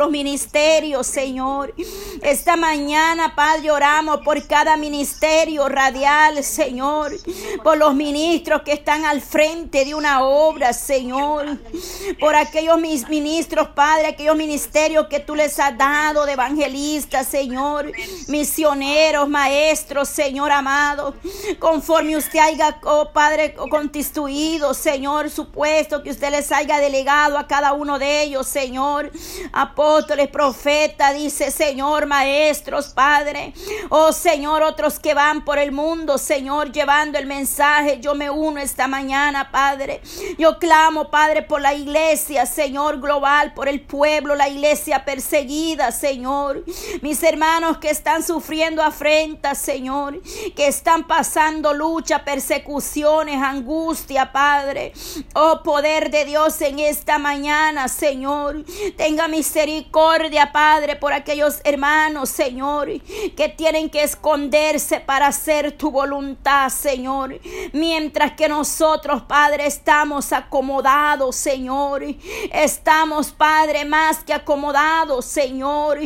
los ministerios, Señor. Esta mañana, Padre, oramos por cada ministerio radial, Señor. Por los ministros que están al frente de una obra, Señor. Por aquellos mis ministros, Padre, aquellos ministerios que tú les has dado de evangelistas, Señor. Misioneros, maestros, Señor amado. Conforme usted haya, oh Padre, constituido, Señor, su puesto que usted les haya delegado a cada uno de ellos, Señor. Apóstoles, profetas, dice Señor, maestros, Padre. Oh Señor, otros que van por el mundo, Señor, llevando el mensaje. Yo me uno esta mañana, Padre. Yo clamo, Padre, por la iglesia, Señor, global, por el pueblo, la iglesia perseguida, Señor. Mis hermanos que están sufriendo afrentas, Señor, que están pasando lucha, persecuciones, angustia, Padre. Oh poder de Dios en esta mañana, Señor. Tenga misericordia, Padre, por aquellos hermanos, Señor, que tienen que esconderse para hacer tu voluntad, Señor. Mientras que nosotros, Padre, estamos acomodados, Señor. Estamos, Padre, más que acomodados, Señor.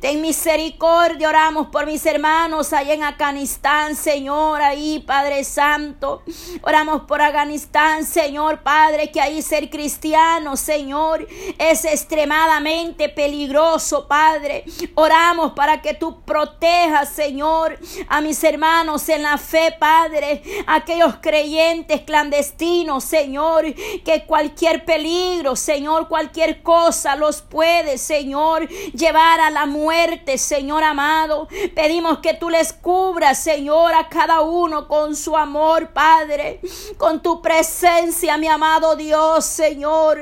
Ten misericordia, oramos por mis hermanos allá en Afganistán, Señor, ahí, Padre Santo. Oramos por Afganistán, Señor, Padre, que ahí ser cristiano, Señor, es extremadamente peligroso, Padre. Oramos para que tú protejas, Señor, a mis hermanos en la fe, Padre, aquellos creyentes clandestinos, Señor, que cualquier peligro, Señor, cualquier cosa los puede, Señor, llevar a la muerte, Señor amado. Pedimos que tú les cubras, Señor, a cada uno con su amor, Padre, con tu presencia, mi amado Dios, Señor.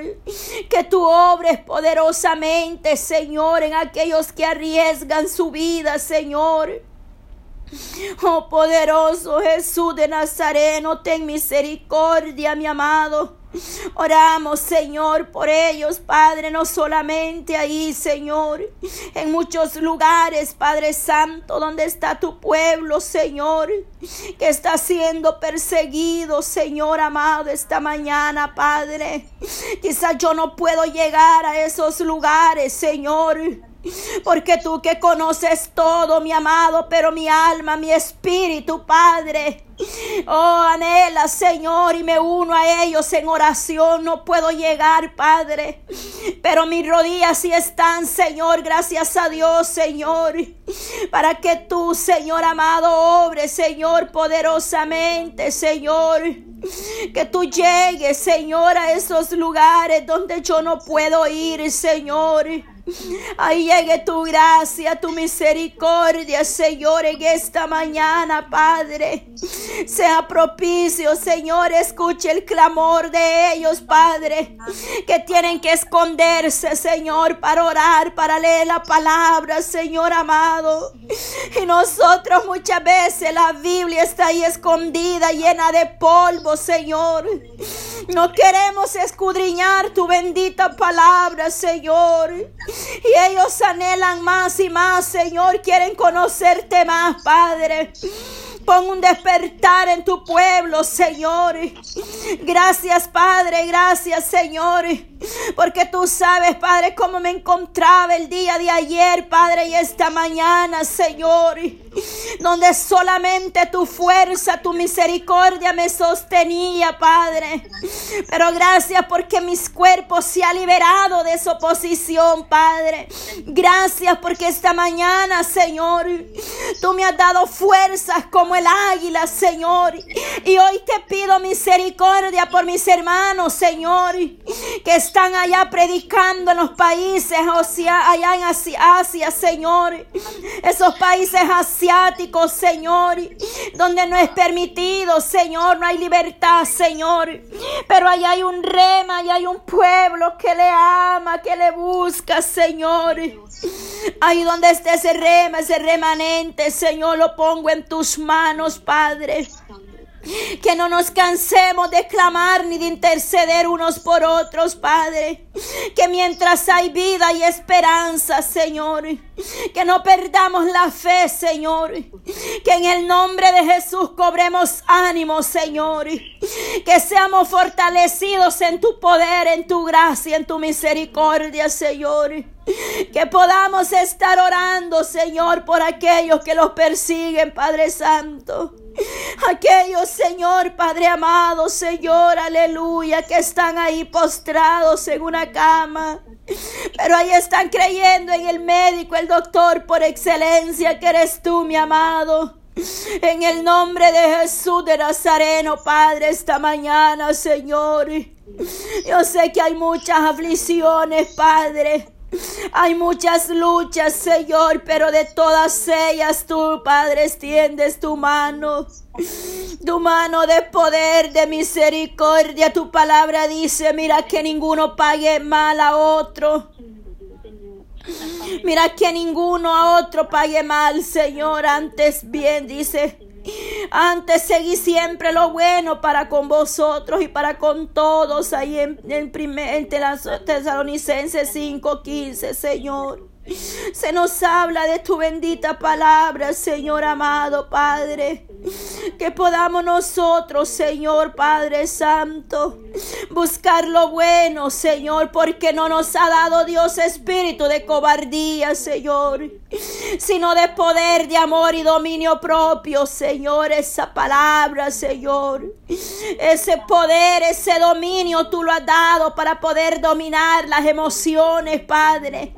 Que tú obres poderosamente, Señor, en aquellos que arriesgan su vida, Señor. Oh poderoso Jesús de Nazareno, ten misericordia, mi amado. Oramos, Señor, por ellos, Padre, no solamente ahí, Señor, en muchos lugares, Padre Santo, donde está tu pueblo, Señor, que está siendo perseguido, Señor amado, esta mañana, Padre. Quizás yo no puedo llegar a esos lugares, Señor. Porque tú que conoces todo, mi amado, pero mi alma, mi espíritu, Padre, Oh, anhela, Señor, y me uno a ellos en oración. No puedo llegar, Padre. Pero mis rodillas sí están, Señor. Gracias a Dios, Señor. Para que tú, Señor amado, obres, Señor, poderosamente, Señor. Que tú llegues, Señor, a esos lugares donde yo no puedo ir, Señor. Ahí llegue tu gracia, tu misericordia, Señor, en esta mañana, Padre. Sea propicio, Señor, escuche el clamor de ellos, Padre, que tienen que esconderse, Señor, para orar, para leer la palabra, Señor amado. Y nosotros muchas veces la Biblia está ahí escondida, llena de polvo, Señor. No queremos escudriñar tu bendita palabra, Señor. Y ellos anhelan más y más, Señor. Quieren conocerte más, Padre. Pon un despertar en tu pueblo, Señor. Gracias, Padre. Gracias, Señor. Porque tú sabes, Padre, cómo me encontraba el día de ayer, Padre, y esta mañana, Señor. Donde solamente tu fuerza, tu misericordia me sostenía, Padre. Pero gracias porque mis cuerpos se ha liberado de esa oposición, Padre. Gracias porque esta mañana, Señor, tú me has dado fuerzas como el águila, Señor. Y hoy te pido misericordia por mis hermanos, Señor, que están allá predicando en los países, o allá en Asia, Señor. Esos países asiáticos, Señor, donde no es permitido, Señor, no hay libertad, Señor. Pero allá hay un rema, allá hay un pueblo que le ama, que le busca, Señor. Ahí donde esté ese rema, ese remanente, Señor, lo pongo en tus manos, Padre. Que no nos cansemos de clamar ni de interceder unos por otros, Padre. Que mientras hay vida y esperanza, Señor. Que no perdamos la fe, Señor. Que en el nombre de Jesús cobremos ánimo, Señor. Que seamos fortalecidos en tu poder, en tu gracia, en tu misericordia, Señor. Que podamos estar orando, Señor, por aquellos que los persiguen, Padre Santo. Aquellos, Señor, Padre amado, Señor, aleluya, que están ahí postrados en una cama. Pero ahí están creyendo en el médico, el doctor por excelencia, que eres tú, mi amado. En el nombre de Jesús de Nazareno, Padre, esta mañana, Señor. Yo sé que hay muchas aflicciones, Padre. Hay muchas luchas, Señor, pero de todas ellas tú, Padre, extiendes tu mano. Tu mano de poder, de misericordia. Tu palabra dice, mira que ninguno pague mal a otro. Mira que ninguno a otro pague mal, Señor. Antes bien, dice, antes seguí siempre lo bueno para con vosotros y para con todos ahí en, en, primer, en Tesalonicenses 5:15, Señor. Se nos habla de tu bendita palabra, Señor amado Padre. Que podamos nosotros, Señor Padre Santo, buscar lo bueno, Señor, porque no nos ha dado Dios espíritu de cobardía, Señor, sino de poder, de amor y dominio propio, Señor, esa palabra, Señor. Ese poder, ese dominio tú lo has dado para poder dominar las emociones, Padre.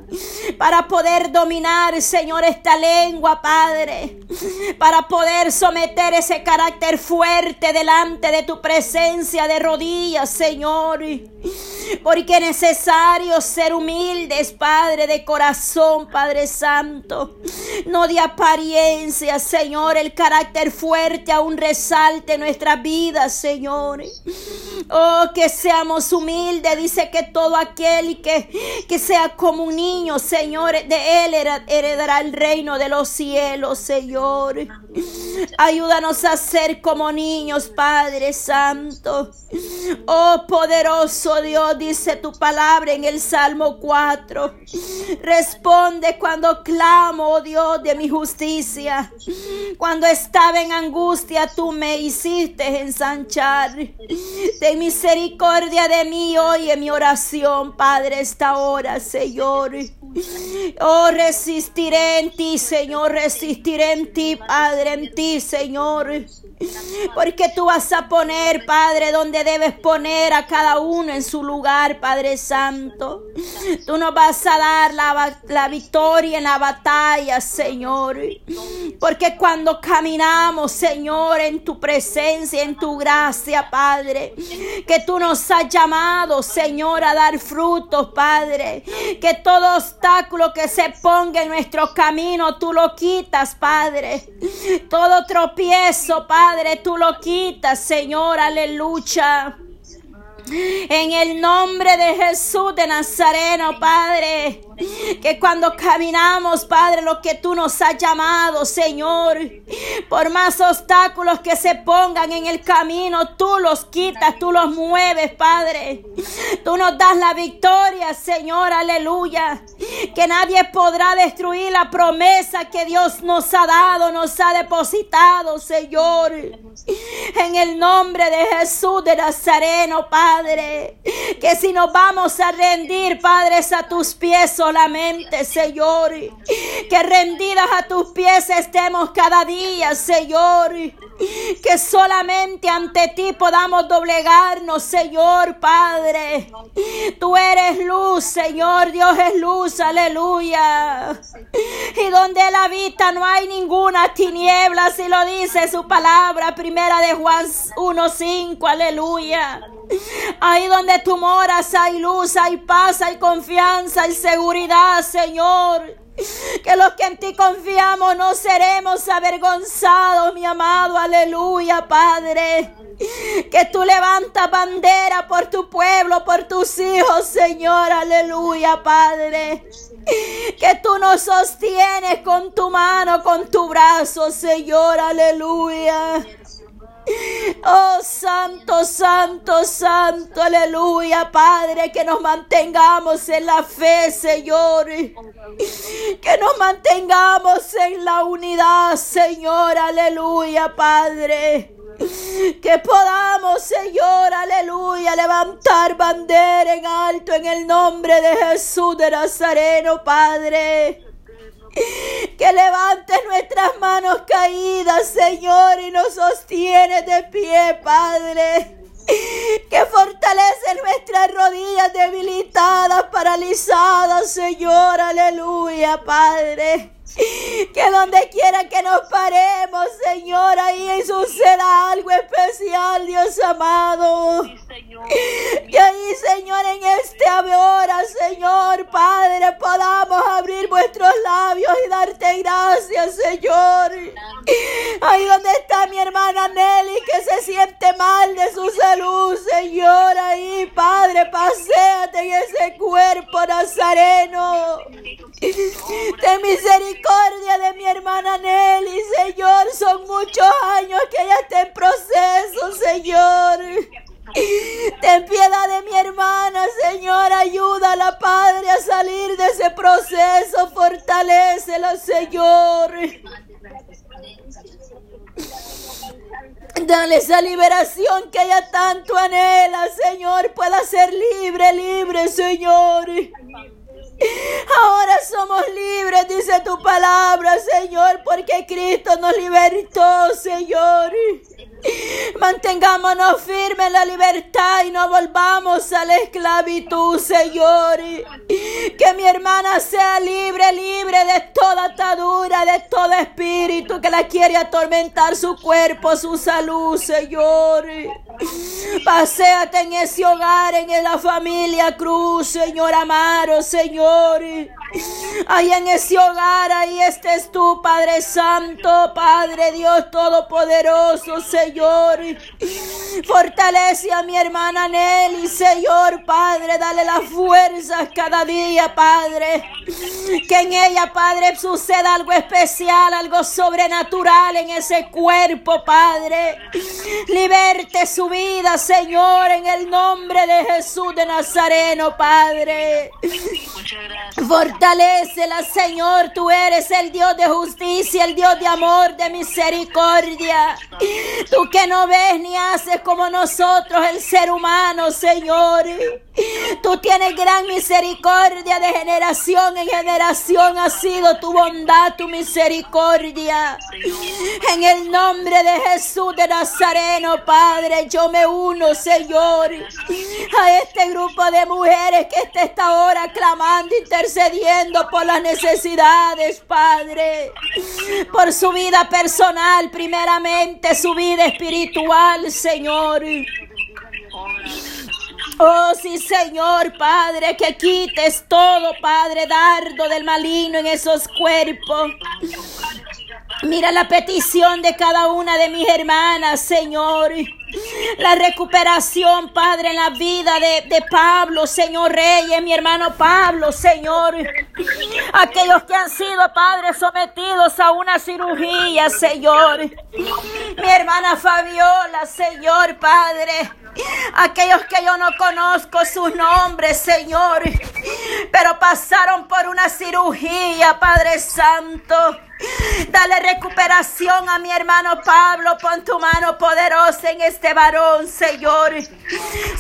Para poder dominar, Señor, esta lengua, Padre. Para poder someter ese carácter fuerte delante de tu presencia de rodillas, Señor. Porque es necesario ser humildes, Padre, de corazón, Padre Santo. No de apariencia, Señor. El carácter fuerte aún resalte nuestras vidas, Señor. Oh, que seamos humildes. Dice que todo aquel que, que sea como un niño, Señor, de él heredará el reino de los cielos, Señor. Ayúdanos a ser como niños, Padre Santo. Oh, poderoso Dios, dice tu palabra en el Salmo 4. Responde cuando clamo, oh Dios, de mi justicia. Cuando estaba en angustia, tú me hiciste ensanchar. Ten misericordia de mí hoy en mi oración, Padre, esta hora, Señor. Oh, resistiré en ti, Señor, resistiré en ti, Padre, en ti, Señor. Porque tú vas a poner, Padre, donde debes poner a cada uno en su lugar, Padre Santo. Tú nos vas a dar la, la victoria en la batalla, Señor. Porque cuando caminamos, Señor, en tu presencia, en tu gracia, Padre, que tú nos has llamado, Señor, a dar frutos, Padre. Que todo obstáculo que se ponga en nuestro camino, tú lo quitas, Padre. Todo tropiezo, Padre, tú lo quitas, Señor, aleluya. En el nombre de Jesús de Nazareno, Padre. Que cuando caminamos, Padre, lo que tú nos has llamado, Señor, por más obstáculos que se pongan en el camino, tú los quitas, tú los mueves, Padre. Tú nos das la victoria, Señor, aleluya. Que nadie podrá destruir la promesa que Dios nos ha dado, nos ha depositado, Señor. En el nombre de Jesús de Nazareno, Padre. Que si nos vamos a rendir, Padre, a tus pies, solamente, Señor. Que rendidas a tus pies estemos cada día, Señor. Que solamente ante ti podamos doblegarnos, Señor Padre. Tú eres luz, Señor. Dios es luz, aleluya. Y donde Él habita no hay ninguna tiniebla, si lo dice su palabra, primera de Juan 1.5, aleluya. Ahí donde tú moras hay luz, hay paz, hay confianza, hay seguridad, Señor. Que los que en ti confiamos no seremos avergonzados, mi amado, aleluya, Padre. Que tú levantas bandera por tu pueblo, por tus hijos, Señor, aleluya, Padre. Que tú nos sostienes con tu mano, con tu brazo, Señor, aleluya. Oh, santo, santo, santo, aleluya, Padre, que nos mantengamos en la fe, Señor. Que nos mantengamos en la unidad, Señor, aleluya, Padre. Que podamos, Señor, aleluya, levantar bandera en alto en el nombre de Jesús de Nazareno, Padre. Que levantes nuestras manos caídas, Señor, y nos sostiene de pie, Padre. Que fortalece nuestras rodillas debilitadas, paralizadas, Señor, aleluya, Padre. Que donde quiera que nos paremos, Señor, ahí suceda algo especial, Dios amado. Que ahí, Señor, en este hora, Señor, Padre, podamos abrir vuestros labios y darte gracias, Señor. Ahí donde está mi hermana Nelly, que se siente mal de su salud, Señor, ahí, Padre, paséate en ese cuerpo nazareno. Ten misericordia de mi hermana Nelly, Señor. Son muchos años que ella está en proceso, Señor. Ten piedad de mi hermana, Señor. Ayúdala, Padre, a salir de ese proceso. Fortalecela, Señor. Dale esa liberación que ella tanto anhela, Señor. Pueda ser libre, libre, Señor. Ahora somos libres, dice tu palabra, Señor, porque Cristo nos libertó, Señor. Mantengámonos firmes en la libertad y no volvamos a la esclavitud, Señor. Que mi hermana sea libre, libre de toda atadura, de todo espíritu que la quiere atormentar su cuerpo, su salud, Señor. Paseate en ese hogar, en la familia Cruz, Señor amado, Señor. Ahí en ese hogar, ahí estés tú, Padre Santo, Padre Dios Todopoderoso, Señor. Fortalece a mi hermana Nelly, Señor, Padre, dale las fuerzas cada día, Padre. Que en ella, Padre, suceda algo especial, algo sobrenatural en ese cuerpo, Padre. Liberte su vida, Señor, en el nombre de Jesús de Nazareno, Padre. Fortalecela, Señor. Tú eres el Dios de justicia, el Dios de amor, de misericordia. Tú que no ves ni haces como nosotros, el ser humano, Señor. Tú tienes gran misericordia de generación en generación. Ha sido tu bondad, tu misericordia. En el nombre de Jesús de Nazareno, Padre, yo me uno, Señor, a este grupo de mujeres que está esta hora clamando, intercediendo por las necesidades, Padre. Por su vida personal, primeramente, su vida espiritual, Señor. Oh, sí, Señor, Padre, que quites todo, Padre, dardo del maligno en esos cuerpos. Mira la petición de cada una de mis hermanas, Señor. La recuperación, Padre, en la vida de, de Pablo, Señor Reyes, mi hermano Pablo, Señor. Aquellos que han sido, Padre, sometidos a una cirugía, Señor. Mi hermana Fabiola, Señor, Padre. Aquellos que yo no conozco sus nombres, Señor, pero pasaron por una cirugía, Padre Santo. Dale recuperación a mi hermano Pablo. Pon tu mano poderosa en este varón, Señor.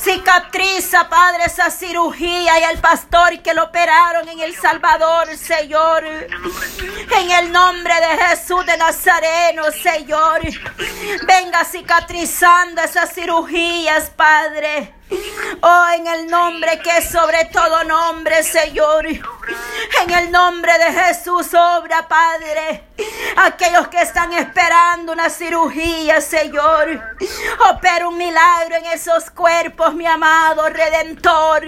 Cicatriza, Padre, esa cirugía y el pastor que lo operaron en El Salvador, Señor. En el nombre de Jesús de Nazareno, Señor. Venga cicatrizando esas cirugías, Padre. Oh, en el nombre que es sobre todo nombre, Señor. En el nombre de Jesús, obra, Padre. Aquellos que están esperando una cirugía, Señor. Opera un milagro en esos cuerpos, mi amado Redentor.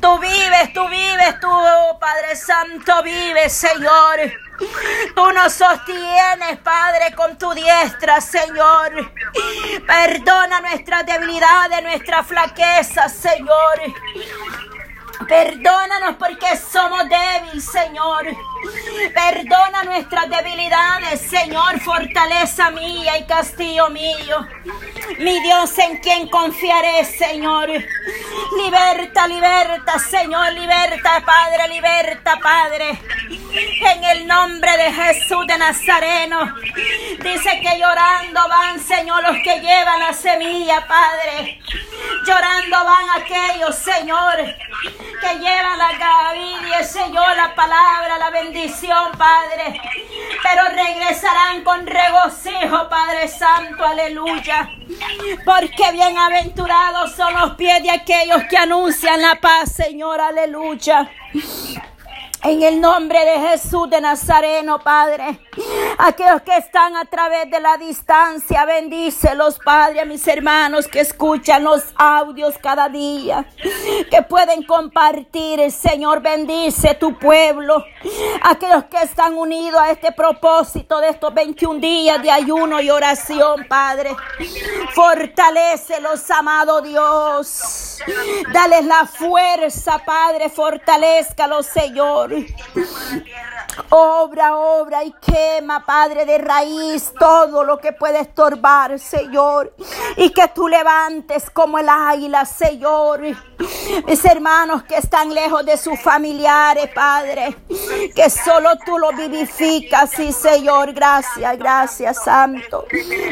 Tú vives, tú vives, tú, Padre Santo, vives, Señor. Tú nos sostienes, Padre, con tu diestra, Señor. Perdona nuestras debilidades, nuestra flaqueza, Señor. Perdónanos porque somos débiles, Señor. Perdona nuestras debilidades, Señor, fortaleza mía y castillo mío. Mi Dios en quien confiaré, Señor. Liberta, liberta, Señor, liberta, Padre, liberta, Padre. En el nombre de Jesús de Nazareno. Dice que llorando van, Señor, los que llevan la semilla, Padre. Llorando van aquellos, Señor, que llevan la gavilla, Señor, la palabra, la bendición, Padre. Pero regresarán con regocijo, Padre Santo, aleluya. Porque bienaventurados son los pies de aquellos que anuncian la paz, Señor, aleluya. En el nombre de Jesús de Nazareno, Padre. Aquellos que están a través de la distancia, bendícelos, Padre, a mis hermanos que escuchan los audios cada día, que pueden compartir, Señor, bendice tu pueblo. Aquellos que están unidos a este propósito de estos 21 días de ayuno y oración, Padre. Fortalecelos, amado Dios. Dales la fuerza, Padre, fortalezcalos, Señor sabes. Obra, obra y quema, Padre, de raíz todo lo que puede estorbar, Señor. Y que tú levantes como el águila, Señor. Mis hermanos que están lejos de sus familiares, Padre. Que solo tú lo vivificas, sí, Señor. Gracias, gracias, Santo.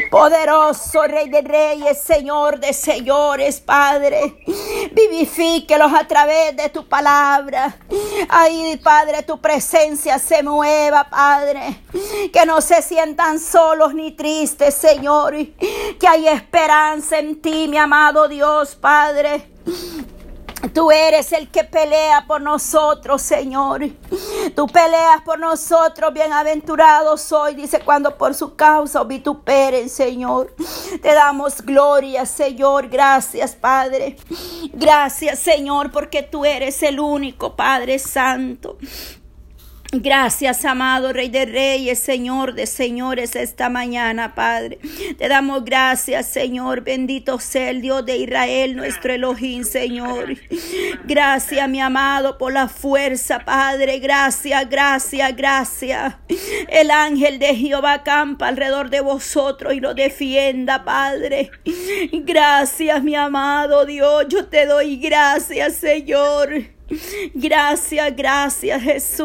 Poderoso Rey de Reyes, Señor de Señores, Padre. Vivifíquelos a través de tu palabra. Ahí, Padre, tu presencia se mueva, Padre. Que no se sientan solos ni tristes, Señor. Que hay esperanza en ti, mi amado Dios, Padre. Tú eres el que pelea por nosotros, Señor. Tú peleas por nosotros, bienaventurados soy, dice, cuando por su causa vituperen, Señor. Te damos gloria, Señor. Gracias, Padre. Gracias, Señor, porque tú eres el único Padre Santo. Gracias, amado Rey de Reyes, Señor de Señores, esta mañana, Padre. Te damos gracias, Señor. Bendito sea el Dios de Israel, nuestro Elohim, Señor. Gracias, mi amado, por la fuerza, Padre. Gracias, gracias, gracias. El ángel de Jehová campa alrededor de vosotros y lo defienda, Padre. Gracias, mi amado Dios. Yo te doy gracias, Señor. Gracias, gracias, Jesús.